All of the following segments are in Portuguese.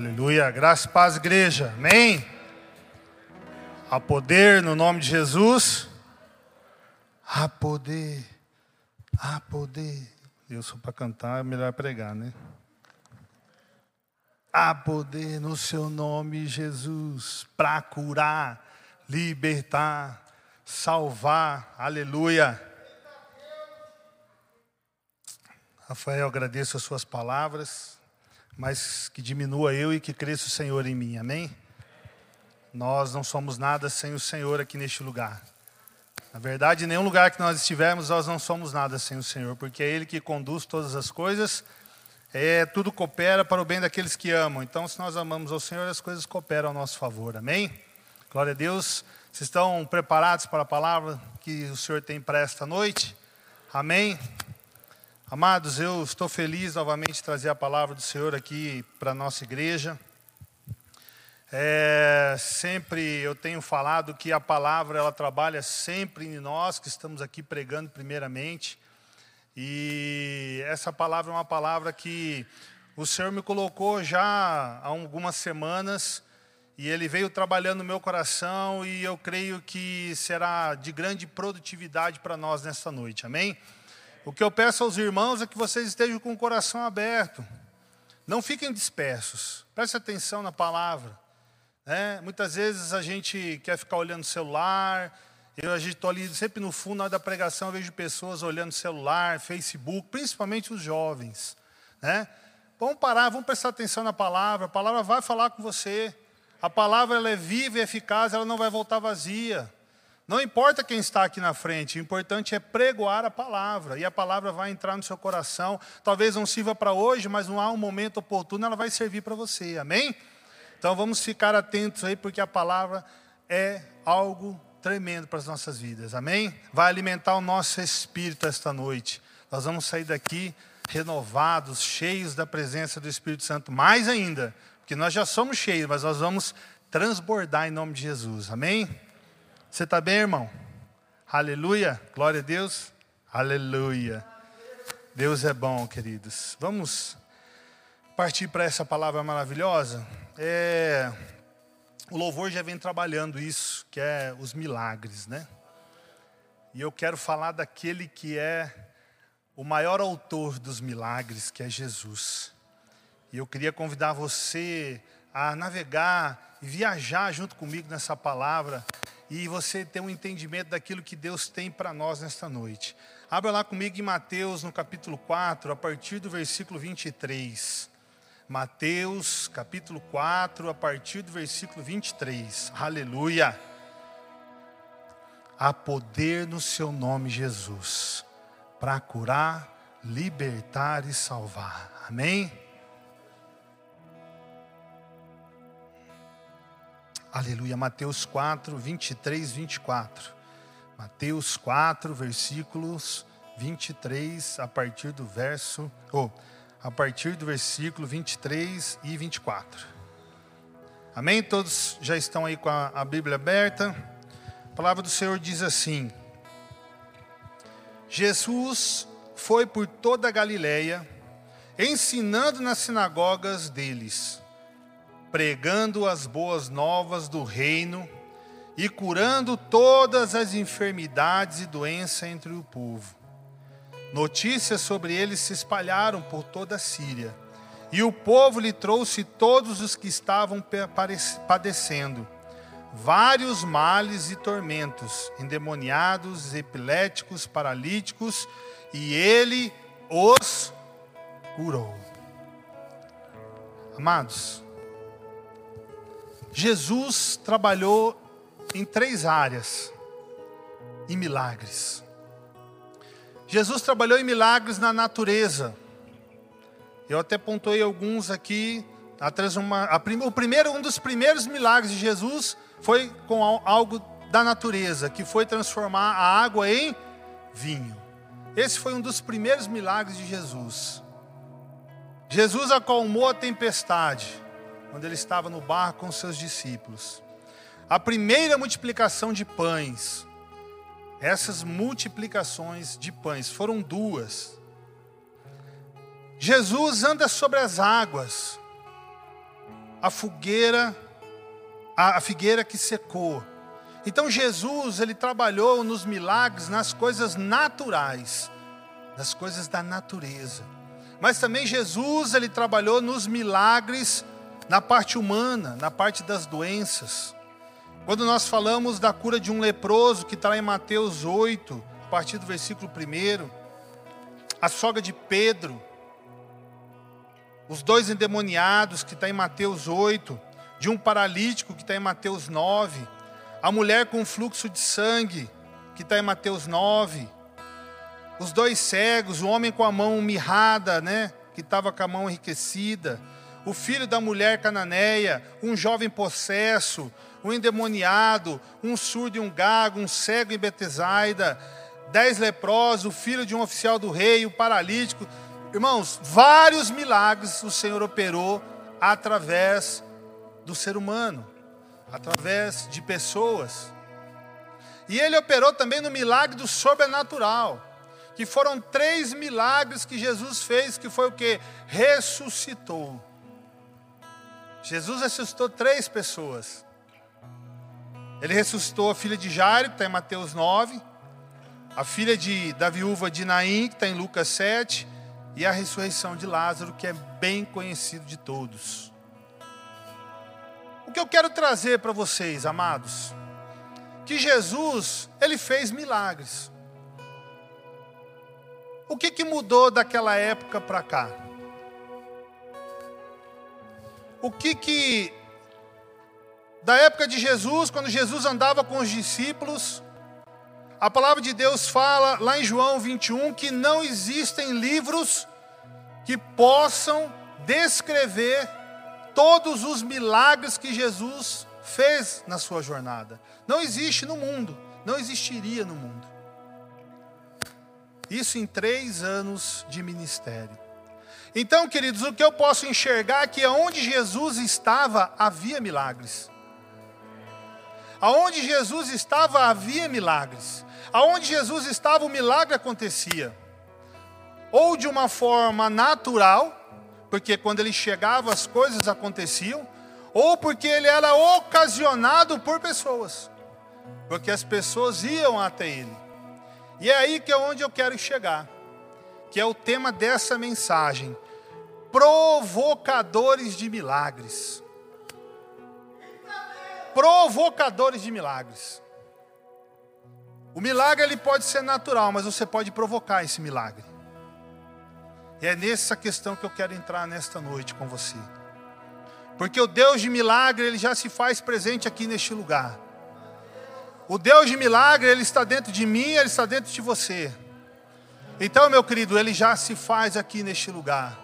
Aleluia. Graça e paz, igreja. Amém. Há poder no nome de Jesus. Há poder. Há poder. Eu sou para cantar, é melhor pregar, né? Há poder no seu nome, Jesus, para curar, libertar, salvar. Aleluia. Rafael, agradeço as suas palavras mas que diminua eu e que cresça o Senhor em mim, amém? Nós não somos nada sem o Senhor aqui neste lugar. Na verdade, em nenhum lugar que nós estivermos, nós não somos nada sem o Senhor, porque é Ele que conduz todas as coisas, é, tudo coopera para o bem daqueles que amam. Então, se nós amamos ao Senhor, as coisas cooperam ao nosso favor, amém? Glória a Deus. Vocês estão preparados para a palavra que o Senhor tem para esta noite? Amém? Amados, eu estou feliz novamente de trazer a palavra do Senhor aqui para a nossa igreja. É, sempre eu tenho falado que a palavra ela trabalha sempre em nós que estamos aqui pregando primeiramente. E essa palavra é uma palavra que o Senhor me colocou já há algumas semanas e ele veio trabalhando no meu coração e eu creio que será de grande produtividade para nós nesta noite. Amém? O que eu peço aos irmãos é que vocês estejam com o coração aberto. Não fiquem dispersos. Preste atenção na palavra. É, muitas vezes a gente quer ficar olhando o celular. Eu estou ali sempre no fundo da pregação, eu vejo pessoas olhando celular, Facebook, principalmente os jovens. Né? Vamos parar, vamos prestar atenção na palavra. A palavra vai falar com você. A palavra ela é viva e eficaz, ela não vai voltar vazia. Não importa quem está aqui na frente, o importante é pregoar a palavra, e a palavra vai entrar no seu coração. Talvez não sirva para hoje, mas não há um momento oportuno, ela vai servir para você, amém? Então vamos ficar atentos aí, porque a palavra é algo tremendo para as nossas vidas, amém? Vai alimentar o nosso espírito esta noite. Nós vamos sair daqui renovados, cheios da presença do Espírito Santo, mais ainda, porque nós já somos cheios, mas nós vamos transbordar em nome de Jesus, amém? Você está bem, irmão? Aleluia. Glória a Deus. Aleluia. Deus é bom, queridos. Vamos partir para essa palavra maravilhosa. É, o louvor já vem trabalhando isso, que é os milagres, né? E eu quero falar daquele que é o maior autor dos milagres, que é Jesus. E eu queria convidar você a navegar e viajar junto comigo nessa palavra e você ter um entendimento daquilo que Deus tem para nós nesta noite. Abra lá comigo em Mateus, no capítulo 4, a partir do versículo 23. Mateus, capítulo 4, a partir do versículo 23. Aleluia. Há poder no seu nome, Jesus, para curar, libertar e salvar. Amém? Aleluia. Mateus 4, 23, 24. Mateus 4, versículos 23, a partir do verso. Oh, a partir do versículo 23 e 24. Amém? Todos já estão aí com a, a Bíblia aberta. A palavra do Senhor diz assim: Jesus foi por toda a Galileia, ensinando nas sinagogas deles pregando as boas novas do reino e curando todas as enfermidades e doenças entre o povo. Notícias sobre ele se espalharam por toda a Síria, e o povo lhe trouxe todos os que estavam padecendo vários males e tormentos, endemoniados, epiléticos, paralíticos, e ele os curou. Amados, Jesus trabalhou em três áreas em milagres. Jesus trabalhou em milagres na natureza. Eu até pontuei alguns aqui. Uma, a, o primeiro, um dos primeiros milagres de Jesus foi com algo da natureza, que foi transformar a água em vinho. Esse foi um dos primeiros milagres de Jesus. Jesus acalmou a tempestade quando ele estava no barco com seus discípulos. A primeira multiplicação de pães, essas multiplicações de pães foram duas. Jesus anda sobre as águas. a fogueira, a, a figueira que secou. Então Jesus, ele trabalhou nos milagres, nas coisas naturais, nas coisas da natureza. Mas também Jesus, ele trabalhou nos milagres na parte humana, na parte das doenças. Quando nós falamos da cura de um leproso, que está em Mateus 8, a partir do versículo 1, a sogra de Pedro, os dois endemoniados, que está em Mateus 8, de um paralítico, que está em Mateus 9, a mulher com fluxo de sangue, que está em Mateus 9, os dois cegos, o homem com a mão mirrada, né, que estava com a mão enriquecida, o filho da mulher cananeia, um jovem possesso, um endemoniado, um surdo e um gago, um cego em Betesaida, dez leprosos, o filho de um oficial do rei, o paralítico. Irmãos, vários milagres o Senhor operou através do ser humano através de pessoas. E ele operou também no milagre do sobrenatural, que foram três milagres que Jesus fez, que foi o que? Ressuscitou. Jesus ressuscitou três pessoas. Ele ressuscitou a filha de Jairo, que está em Mateus 9, a filha de, da viúva de Naim, que está em Lucas 7, e a ressurreição de Lázaro, que é bem conhecido de todos. O que eu quero trazer para vocês, amados, que Jesus, ele fez milagres. O que, que mudou daquela época para cá? O que que da época de Jesus, quando Jesus andava com os discípulos, a palavra de Deus fala lá em João 21 que não existem livros que possam descrever todos os milagres que Jesus fez na sua jornada. Não existe no mundo, não existiria no mundo. Isso em três anos de ministério. Então, queridos, o que eu posso enxergar é que aonde Jesus estava, havia milagres. Aonde Jesus estava, havia milagres. Aonde Jesus estava, o milagre acontecia. Ou de uma forma natural, porque quando ele chegava as coisas aconteciam, ou porque ele era ocasionado por pessoas, porque as pessoas iam até ele. E é aí que é onde eu quero chegar, que é o tema dessa mensagem: provocadores de milagres. Provocadores de milagres. O milagre ele pode ser natural, mas você pode provocar esse milagre. E é nessa questão que eu quero entrar nesta noite com você. Porque o Deus de milagre, ele já se faz presente aqui neste lugar. O Deus de milagre, ele está dentro de mim, ele está dentro de você. Então, meu querido, ele já se faz aqui neste lugar.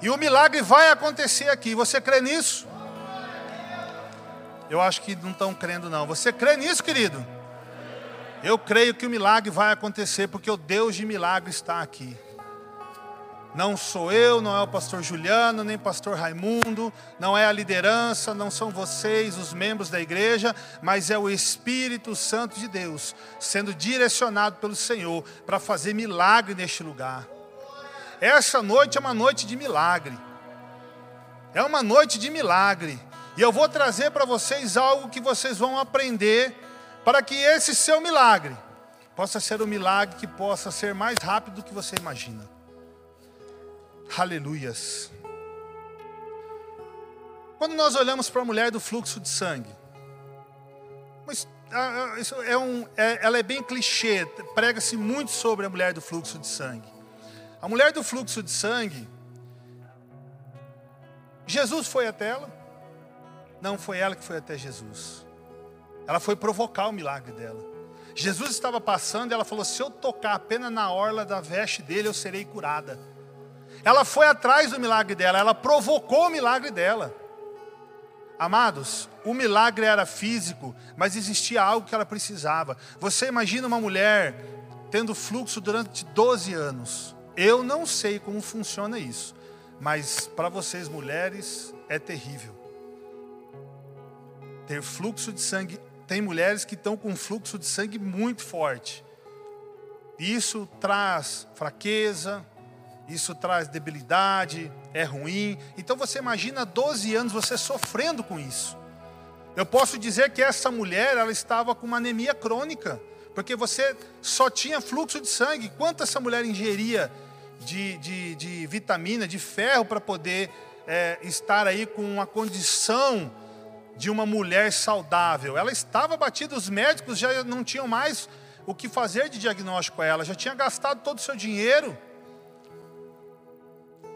E o milagre vai acontecer aqui. Você crê nisso? Eu acho que não estão crendo, não. Você crê nisso, querido? Eu creio que o milagre vai acontecer, porque o Deus de milagre está aqui. Não sou eu, não é o pastor Juliano, nem pastor Raimundo, não é a liderança, não são vocês, os membros da igreja, mas é o Espírito Santo de Deus sendo direcionado pelo Senhor para fazer milagre neste lugar. Essa noite é uma noite de milagre. É uma noite de milagre. E eu vou trazer para vocês algo que vocês vão aprender para que esse seu milagre possa ser um milagre que possa ser mais rápido do que você imagina. Aleluias. Quando nós olhamos para a mulher do fluxo de sangue, ah, ah, é um, é, ela é bem clichê, prega-se muito sobre a mulher do fluxo de sangue. A mulher do fluxo de sangue, Jesus foi até ela? Não foi ela que foi até Jesus. Ela foi provocar o milagre dela. Jesus estava passando e ela falou: Se eu tocar apenas na orla da veste dele, eu serei curada. Ela foi atrás do milagre dela, ela provocou o milagre dela. Amados, o milagre era físico, mas existia algo que ela precisava. Você imagina uma mulher tendo fluxo durante 12 anos. Eu não sei como funciona isso, mas para vocês mulheres é terrível. Ter fluxo de sangue, tem mulheres que estão com fluxo de sangue muito forte. Isso traz fraqueza, isso traz debilidade, é ruim. Então você imagina 12 anos você sofrendo com isso. Eu posso dizer que essa mulher, ela estava com uma anemia crônica, porque você só tinha fluxo de sangue. Quanto essa mulher ingeria de, de, de vitamina, de ferro, para poder é, estar aí com uma condição de uma mulher saudável? Ela estava batida, os médicos já não tinham mais o que fazer de diagnóstico a ela, já tinha gastado todo o seu dinheiro.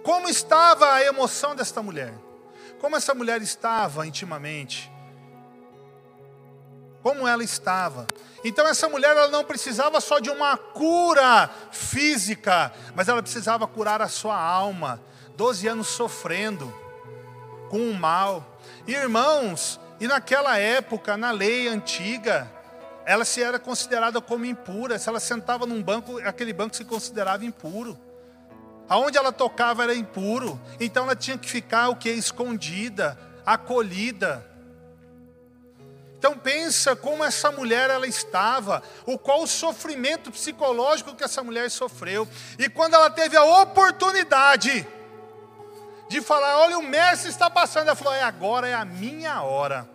Como estava a emoção desta mulher? Como essa mulher estava intimamente? Como ela estava? Então essa mulher ela não precisava só de uma cura física, mas ela precisava curar a sua alma. Doze anos sofrendo com o mal. Irmãos, e naquela época, na lei antiga, ela se era considerada como impura. Se ela sentava num banco, aquele banco se considerava impuro. Aonde ela tocava era impuro, então ela tinha que ficar o que escondida, acolhida. Então pensa como essa mulher ela estava, o qual o sofrimento psicológico que essa mulher sofreu. E quando ela teve a oportunidade de falar, olha o mestre está passando, ela falou, é agora é a minha hora.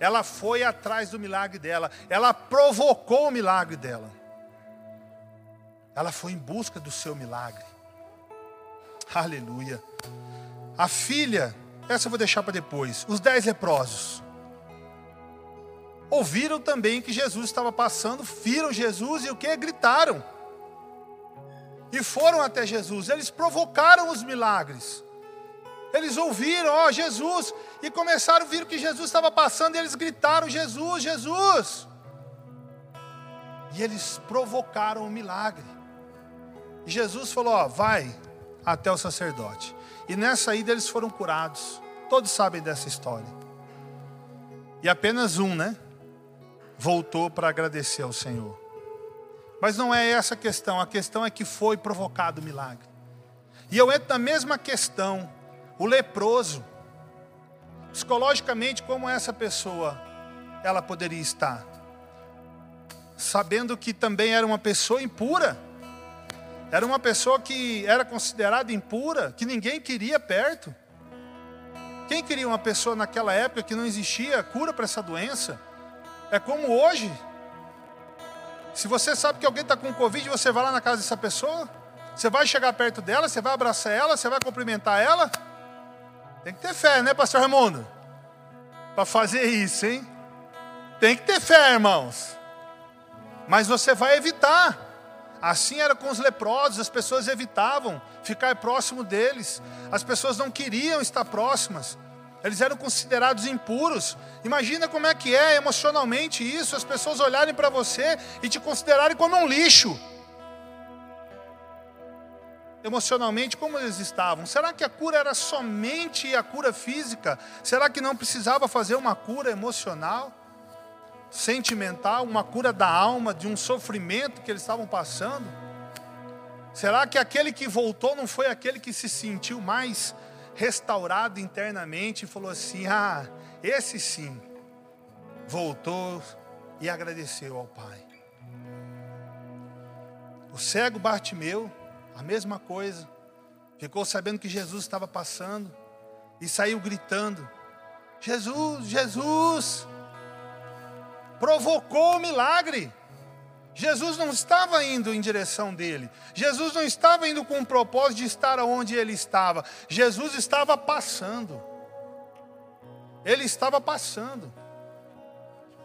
Ela foi atrás do milagre dela, ela provocou o milagre dela. Ela foi em busca do seu milagre. Aleluia. A filha, essa eu vou deixar para depois. Os dez leprosos. Ouviram também que Jesus estava passando, viram Jesus e o que? Gritaram. E foram até Jesus. Eles provocaram os milagres. Eles ouviram, ó, Jesus, e começaram a ver que Jesus estava passando, e eles gritaram: Jesus, Jesus. E eles provocaram o milagre. E Jesus falou: ó, vai, até o sacerdote. E nessa ida eles foram curados. Todos sabem dessa história. E apenas um, né? Voltou para agradecer ao Senhor. Mas não é essa a questão. A questão é que foi provocado o milagre. E eu entro na mesma questão. O leproso. Psicologicamente, como essa pessoa ela poderia estar? Sabendo que também era uma pessoa impura era uma pessoa que era considerada impura, que ninguém queria perto. Quem queria uma pessoa naquela época que não existia cura para essa doença? É como hoje. Se você sabe que alguém está com Covid, você vai lá na casa dessa pessoa, você vai chegar perto dela, você vai abraçar ela, você vai cumprimentar ela. Tem que ter fé, né, Pastor Raimundo? Para fazer isso, hein? Tem que ter fé, irmãos. Mas você vai evitar. Assim era com os leprosos, as pessoas evitavam ficar próximo deles, as pessoas não queriam estar próximas, eles eram considerados impuros. Imagina como é que é emocionalmente isso, as pessoas olharem para você e te considerarem como um lixo. Emocionalmente, como eles estavam? Será que a cura era somente a cura física? Será que não precisava fazer uma cura emocional? Sentimental, uma cura da alma, de um sofrimento que eles estavam passando? Será que aquele que voltou não foi aquele que se sentiu mais restaurado internamente e falou assim: Ah, esse sim, voltou e agradeceu ao Pai? O cego Bartimeu, a mesma coisa, ficou sabendo que Jesus estava passando e saiu gritando: Jesus, Jesus, provocou o milagre. Jesus não estava indo em direção dele. Jesus não estava indo com o propósito de estar onde ele estava. Jesus estava passando. Ele estava passando.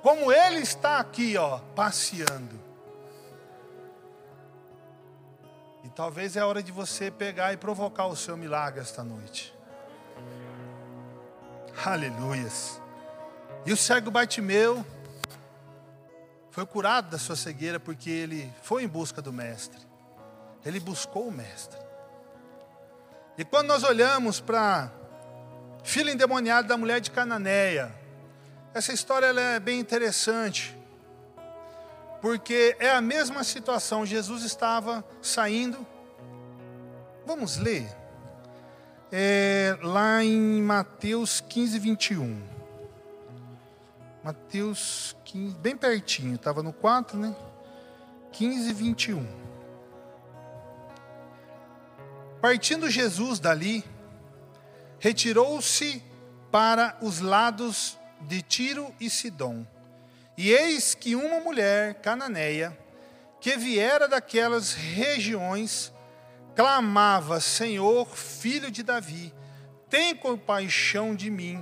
Como ele está aqui, ó, passeando. E talvez é hora de você pegar e provocar o seu milagre esta noite. Aleluias. E o cego Bartimeu foi curado da sua cegueira porque ele foi em busca do Mestre. Ele buscou o Mestre. E quando nós olhamos para filha endemoniada da mulher de Cananeia, essa história é bem interessante, porque é a mesma situação. Jesus estava saindo. Vamos ler. É, lá em Mateus 15, 21. Mateus 15, bem pertinho, estava no 4, né? 15, 21. A Partindo Jesus dali, retirou-se para os lados de Tiro e Sidom. E eis que uma mulher cananeia, que viera daquelas regiões, clamava: Senhor, filho de Davi, tem compaixão de mim.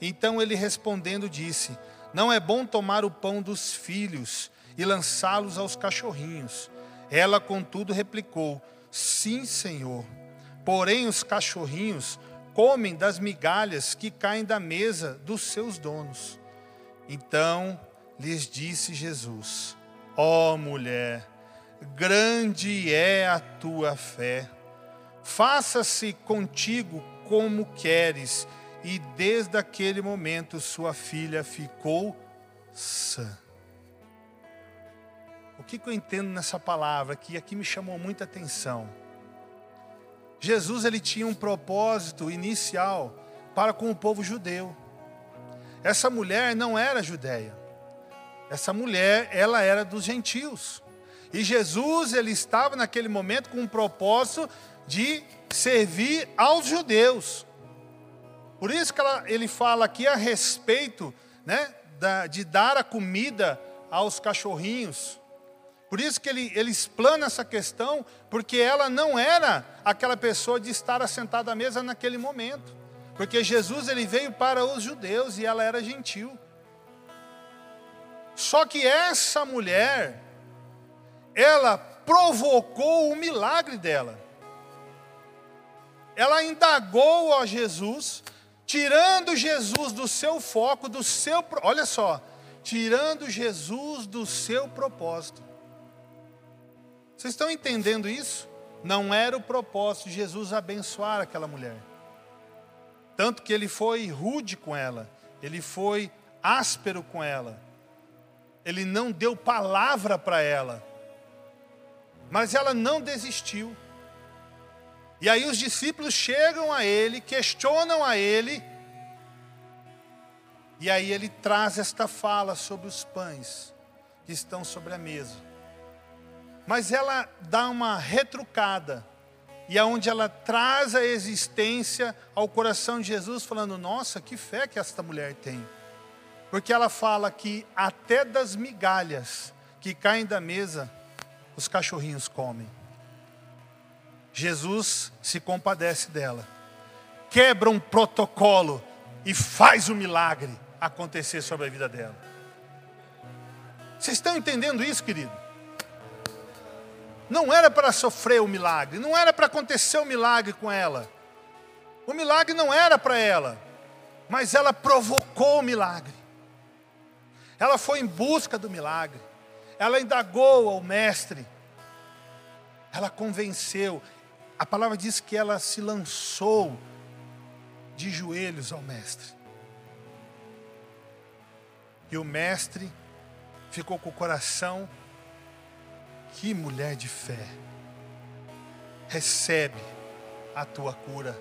Então ele respondendo disse: Não é bom tomar o pão dos filhos e lançá-los aos cachorrinhos. Ela, contudo, replicou: Sim, Senhor. Porém, os cachorrinhos comem das migalhas que caem da mesa dos seus donos. Então lhes disse Jesus: Ó oh, mulher, grande é a tua fé, faça-se contigo como queres. E desde aquele momento sua filha ficou sã. O que, eu entendo nessa palavra que aqui me chamou muita atenção? Jesus ele tinha um propósito inicial para com o povo judeu. Essa mulher não era judeia. Essa mulher, ela era dos gentios. E Jesus ele estava naquele momento com um propósito de servir aos judeus. Por isso que ela, ele fala aqui a respeito né, da, de dar a comida aos cachorrinhos. Por isso que ele, ele explana essa questão, porque ela não era aquela pessoa de estar assentada à mesa naquele momento. Porque Jesus ele veio para os judeus e ela era gentil. Só que essa mulher, ela provocou o milagre dela. Ela indagou a Jesus, tirando Jesus do seu foco, do seu, olha só, tirando Jesus do seu propósito. Vocês estão entendendo isso? Não era o propósito de Jesus abençoar aquela mulher. Tanto que ele foi rude com ela, ele foi áspero com ela, ele não deu palavra para ela, mas ela não desistiu. E aí os discípulos chegam a ele, questionam a ele, e aí ele traz esta fala sobre os pães que estão sobre a mesa. Mas ela dá uma retrucada, e aonde é ela traz a existência ao coração de Jesus, falando: Nossa, que fé que esta mulher tem. Porque ela fala que até das migalhas que caem da mesa, os cachorrinhos comem. Jesus se compadece dela, quebra um protocolo e faz o milagre acontecer sobre a vida dela. Vocês estão entendendo isso, querido? Não era para sofrer o milagre, não era para acontecer o milagre com ela. O milagre não era para ela, mas ela provocou o milagre. Ela foi em busca do milagre. Ela indagou ao mestre. Ela convenceu. A palavra diz que ela se lançou de joelhos ao mestre. E o mestre ficou com o coração que mulher de fé. Recebe a tua cura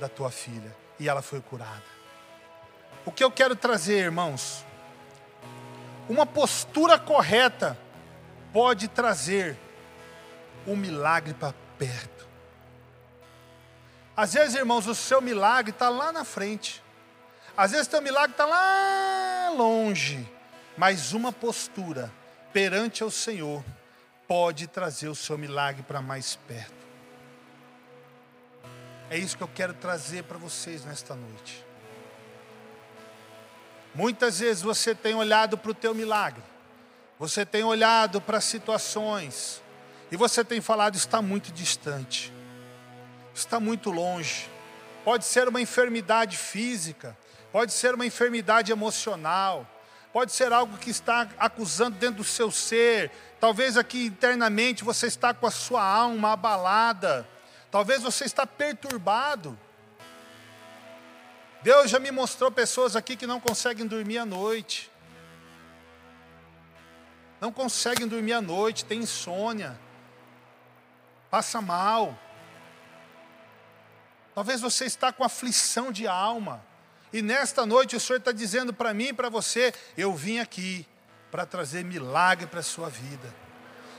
da tua filha. E ela foi curada. O que eu quero trazer, irmãos? Uma postura correta pode trazer um milagre para perto. Às vezes, irmãos, o seu milagre está lá na frente. Às vezes, o seu milagre está lá longe. Mas uma postura perante ao Senhor pode trazer o seu milagre para mais perto. É isso que eu quero trazer para vocês nesta noite. Muitas vezes você tem olhado para o teu milagre, você tem olhado para situações, e você tem falado, está muito distante, está muito longe. Pode ser uma enfermidade física, pode ser uma enfermidade emocional, pode ser algo que está acusando dentro do seu ser, Talvez aqui internamente você está com a sua alma abalada. Talvez você está perturbado. Deus já me mostrou pessoas aqui que não conseguem dormir à noite. Não conseguem dormir à noite, tem insônia. Passa mal. Talvez você está com aflição de alma. E nesta noite o Senhor está dizendo para mim e para você: eu vim aqui para trazer milagre para a sua vida.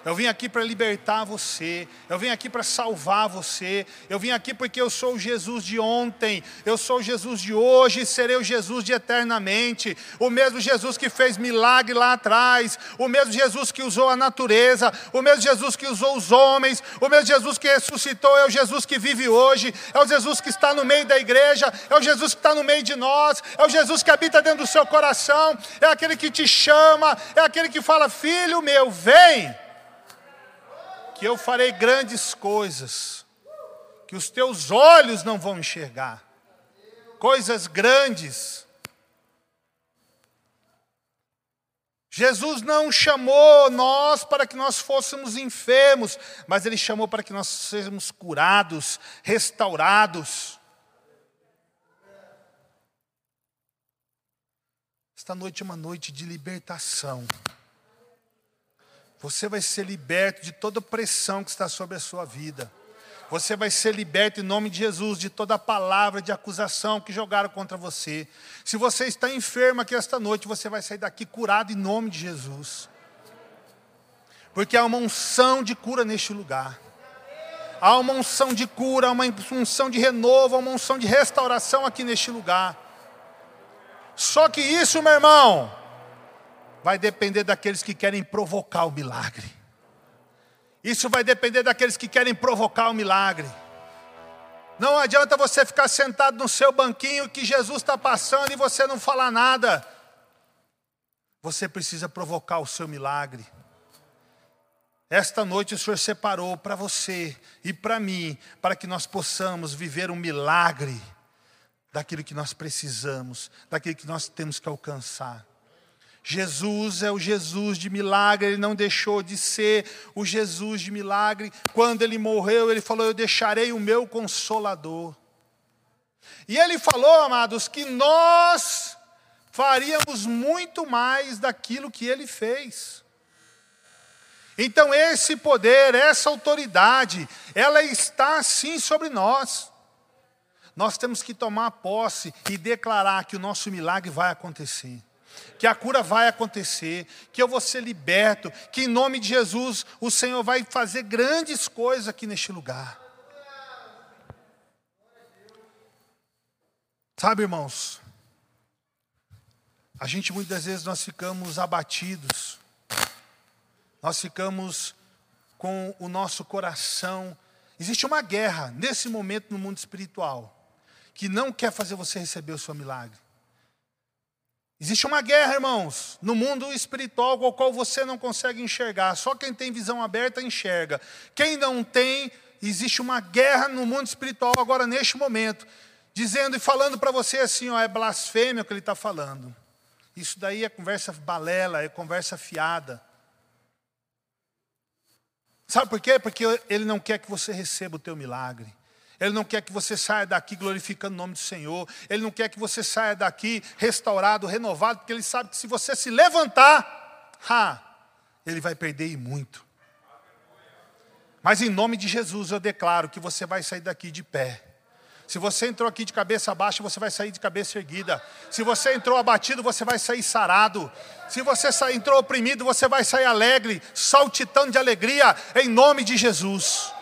Eu vim aqui para libertar você. Eu vim aqui para salvar você. Eu vim aqui porque eu sou o Jesus de ontem. Eu sou o Jesus de hoje e serei o Jesus de eternamente. O mesmo Jesus que fez milagre lá atrás. O mesmo Jesus que usou a natureza. O mesmo Jesus que usou os homens. O mesmo Jesus que ressuscitou é o Jesus que vive hoje. É o Jesus que está no meio da igreja. É o Jesus que está no meio de nós. É o Jesus que habita dentro do seu coração. É aquele que te chama. É aquele que fala: Filho meu, vem que eu farei grandes coisas, que os teus olhos não vão enxergar, coisas grandes. Jesus não chamou nós para que nós fôssemos enfermos, mas Ele chamou para que nós sejamos curados, restaurados. Esta noite é uma noite de libertação. Você vai ser liberto de toda pressão que está sobre a sua vida. Você vai ser liberto em nome de Jesus de toda palavra de acusação que jogaram contra você. Se você está enfermo aqui esta noite, você vai sair daqui curado em nome de Jesus. Porque há uma unção de cura neste lugar. Há uma unção de cura, uma unção de renovo, uma unção de restauração aqui neste lugar. Só que isso, meu irmão, vai depender daqueles que querem provocar o milagre. Isso vai depender daqueles que querem provocar o milagre. Não adianta você ficar sentado no seu banquinho que Jesus está passando e você não falar nada. Você precisa provocar o seu milagre. Esta noite o Senhor separou para você e para mim, para que nós possamos viver um milagre daquilo que nós precisamos, daquilo que nós temos que alcançar. Jesus é o Jesus de milagre, ele não deixou de ser o Jesus de milagre. Quando ele morreu, ele falou: Eu deixarei o meu consolador. E ele falou, amados, que nós faríamos muito mais daquilo que ele fez. Então, esse poder, essa autoridade, ela está sim sobre nós. Nós temos que tomar posse e declarar que o nosso milagre vai acontecer que a cura vai acontecer, que eu vou ser liberto, que em nome de Jesus o Senhor vai fazer grandes coisas aqui neste lugar. Sabe, irmãos, a gente muitas vezes nós ficamos abatidos, nós ficamos com o nosso coração. Existe uma guerra nesse momento no mundo espiritual que não quer fazer você receber o seu milagre. Existe uma guerra, irmãos, no mundo espiritual, com o qual você não consegue enxergar. Só quem tem visão aberta enxerga. Quem não tem, existe uma guerra no mundo espiritual agora, neste momento, dizendo e falando para você assim: ó, é blasfêmia o que ele está falando. Isso daí é conversa balela, é conversa fiada. Sabe por quê? Porque ele não quer que você receba o teu milagre. Ele não quer que você saia daqui glorificando o nome do Senhor. Ele não quer que você saia daqui restaurado, renovado, porque ele sabe que se você se levantar, ha, ele vai perder e muito. Mas em nome de Jesus eu declaro que você vai sair daqui de pé. Se você entrou aqui de cabeça baixa, você vai sair de cabeça erguida. Se você entrou abatido, você vai sair sarado. Se você entrou oprimido, você vai sair alegre, saltitando de alegria, em nome de Jesus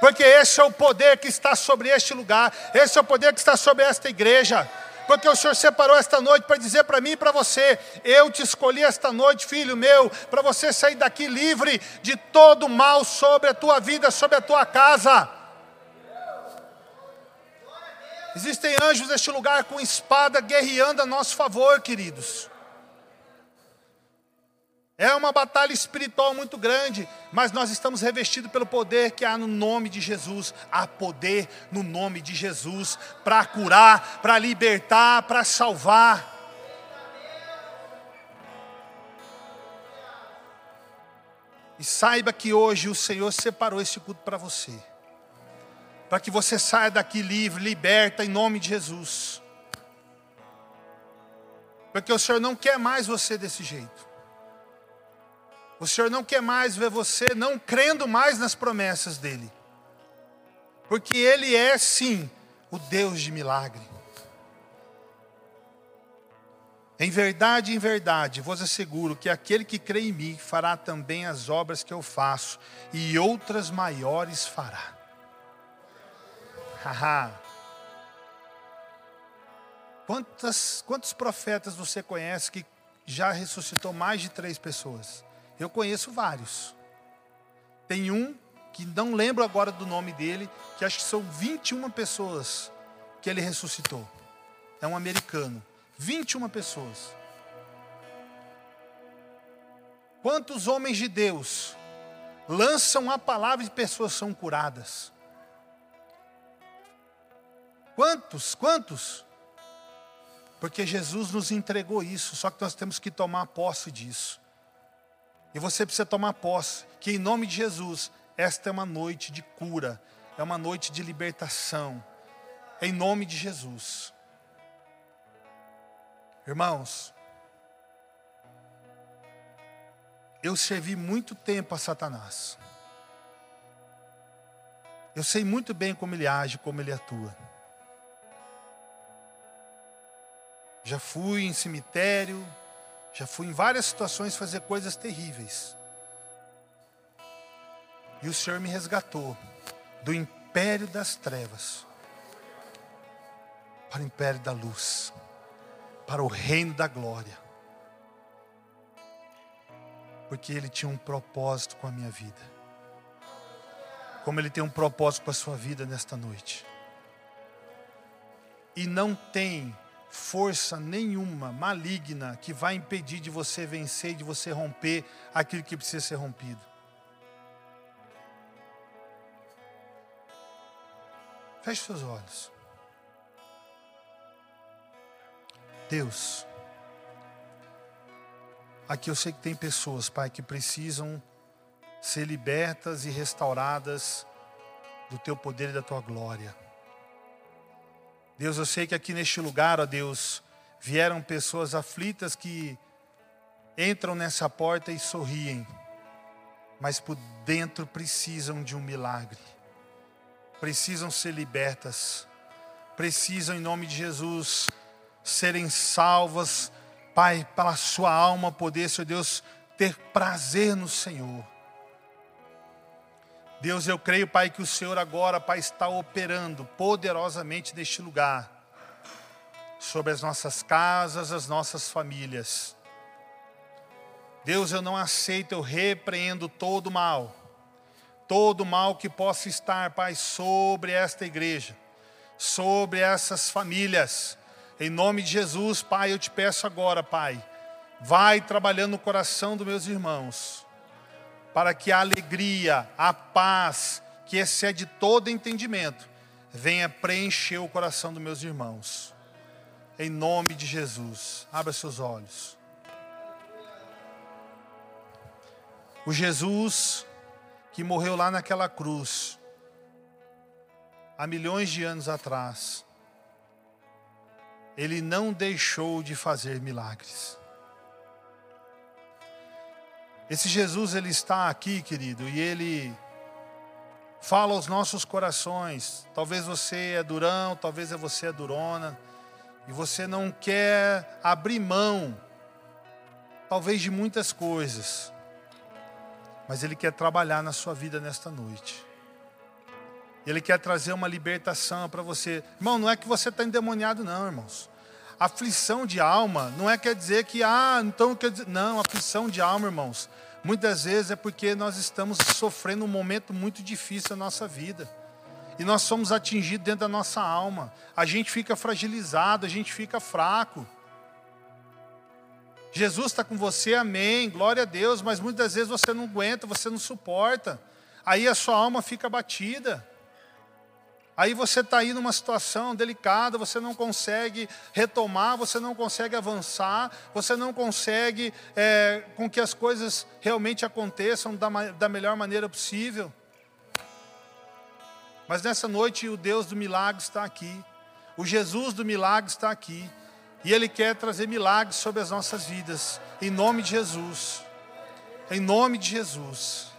porque esse é o poder que está sobre este lugar, esse é o poder que está sobre esta igreja. Porque o Senhor separou esta noite para dizer para mim e para você: eu te escolhi esta noite, filho meu, para você sair daqui livre de todo mal sobre a tua vida, sobre a tua casa. Existem anjos neste lugar com espada guerreando a nosso favor, queridos. É uma batalha espiritual muito grande, mas nós estamos revestidos pelo poder que há no nome de Jesus. Há poder no nome de Jesus para curar, para libertar, para salvar. E saiba que hoje o Senhor separou esse culto para você. para que você saia daqui livre, liberta em nome de Jesus. Porque o Senhor não quer mais você desse jeito. O Senhor não quer mais ver você não crendo mais nas promessas dEle. Porque Ele é, sim, o Deus de milagre. Em verdade, em verdade, vos asseguro que aquele que crê em mim fará também as obras que eu faço, e outras maiores fará. Haha. Quantos profetas você conhece que já ressuscitou mais de três pessoas? Eu conheço vários. Tem um que não lembro agora do nome dele, que acho que são 21 pessoas que ele ressuscitou. É um americano. 21 pessoas. Quantos homens de Deus lançam a palavra e pessoas são curadas? Quantos? Quantos? Porque Jesus nos entregou isso, só que nós temos que tomar posse disso. E você precisa tomar posse, que em nome de Jesus, esta é uma noite de cura, é uma noite de libertação. Em nome de Jesus. Irmãos, eu servi muito tempo a Satanás. Eu sei muito bem como ele age, como ele atua. Já fui em cemitério, já fui em várias situações fazer coisas terríveis. E o Senhor me resgatou do império das trevas para o império da luz para o reino da glória. Porque Ele tinha um propósito com a minha vida. Como Ele tem um propósito com a sua vida nesta noite. E não tem força nenhuma maligna que vai impedir de você vencer, de você romper aquilo que precisa ser rompido. Feche seus olhos. Deus, aqui eu sei que tem pessoas, Pai, que precisam ser libertas e restauradas do Teu poder e da Tua glória. Deus, eu sei que aqui neste lugar, ó Deus, vieram pessoas aflitas que entram nessa porta e sorriem, mas por dentro precisam de um milagre, precisam ser libertas, precisam, em nome de Jesus, serem salvas, Pai, para a sua alma poder, Senhor Deus, ter prazer no Senhor. Deus, eu creio, Pai, que o Senhor agora, Pai, está operando poderosamente neste lugar, sobre as nossas casas, as nossas famílias. Deus, eu não aceito, eu repreendo todo mal, todo mal que possa estar, Pai, sobre esta igreja, sobre essas famílias, em nome de Jesus, Pai, eu te peço agora, Pai, vai trabalhando no coração dos meus irmãos, para que a alegria, a paz, que excede todo entendimento, venha preencher o coração dos meus irmãos. Em nome de Jesus, abra seus olhos. O Jesus que morreu lá naquela cruz, há milhões de anos atrás, ele não deixou de fazer milagres. Esse Jesus, ele está aqui, querido, e ele fala aos nossos corações. Talvez você é durão, talvez você é durona, e você não quer abrir mão, talvez de muitas coisas, mas ele quer trabalhar na sua vida nesta noite. Ele quer trazer uma libertação para você. Irmão, não é que você está endemoniado, não, irmãos. Aflição de alma não é quer dizer que, ah, então quer dizer. Não, aflição de alma, irmãos. Muitas vezes é porque nós estamos sofrendo um momento muito difícil na nossa vida. E nós somos atingidos dentro da nossa alma. A gente fica fragilizado, a gente fica fraco. Jesus está com você, amém, glória a Deus, mas muitas vezes você não aguenta, você não suporta. Aí a sua alma fica batida. Aí você está aí numa situação delicada, você não consegue retomar, você não consegue avançar, você não consegue é, com que as coisas realmente aconteçam da, da melhor maneira possível. Mas nessa noite o Deus do milagre está aqui. O Jesus do milagre está aqui. E Ele quer trazer milagres sobre as nossas vidas. Em nome de Jesus. Em nome de Jesus.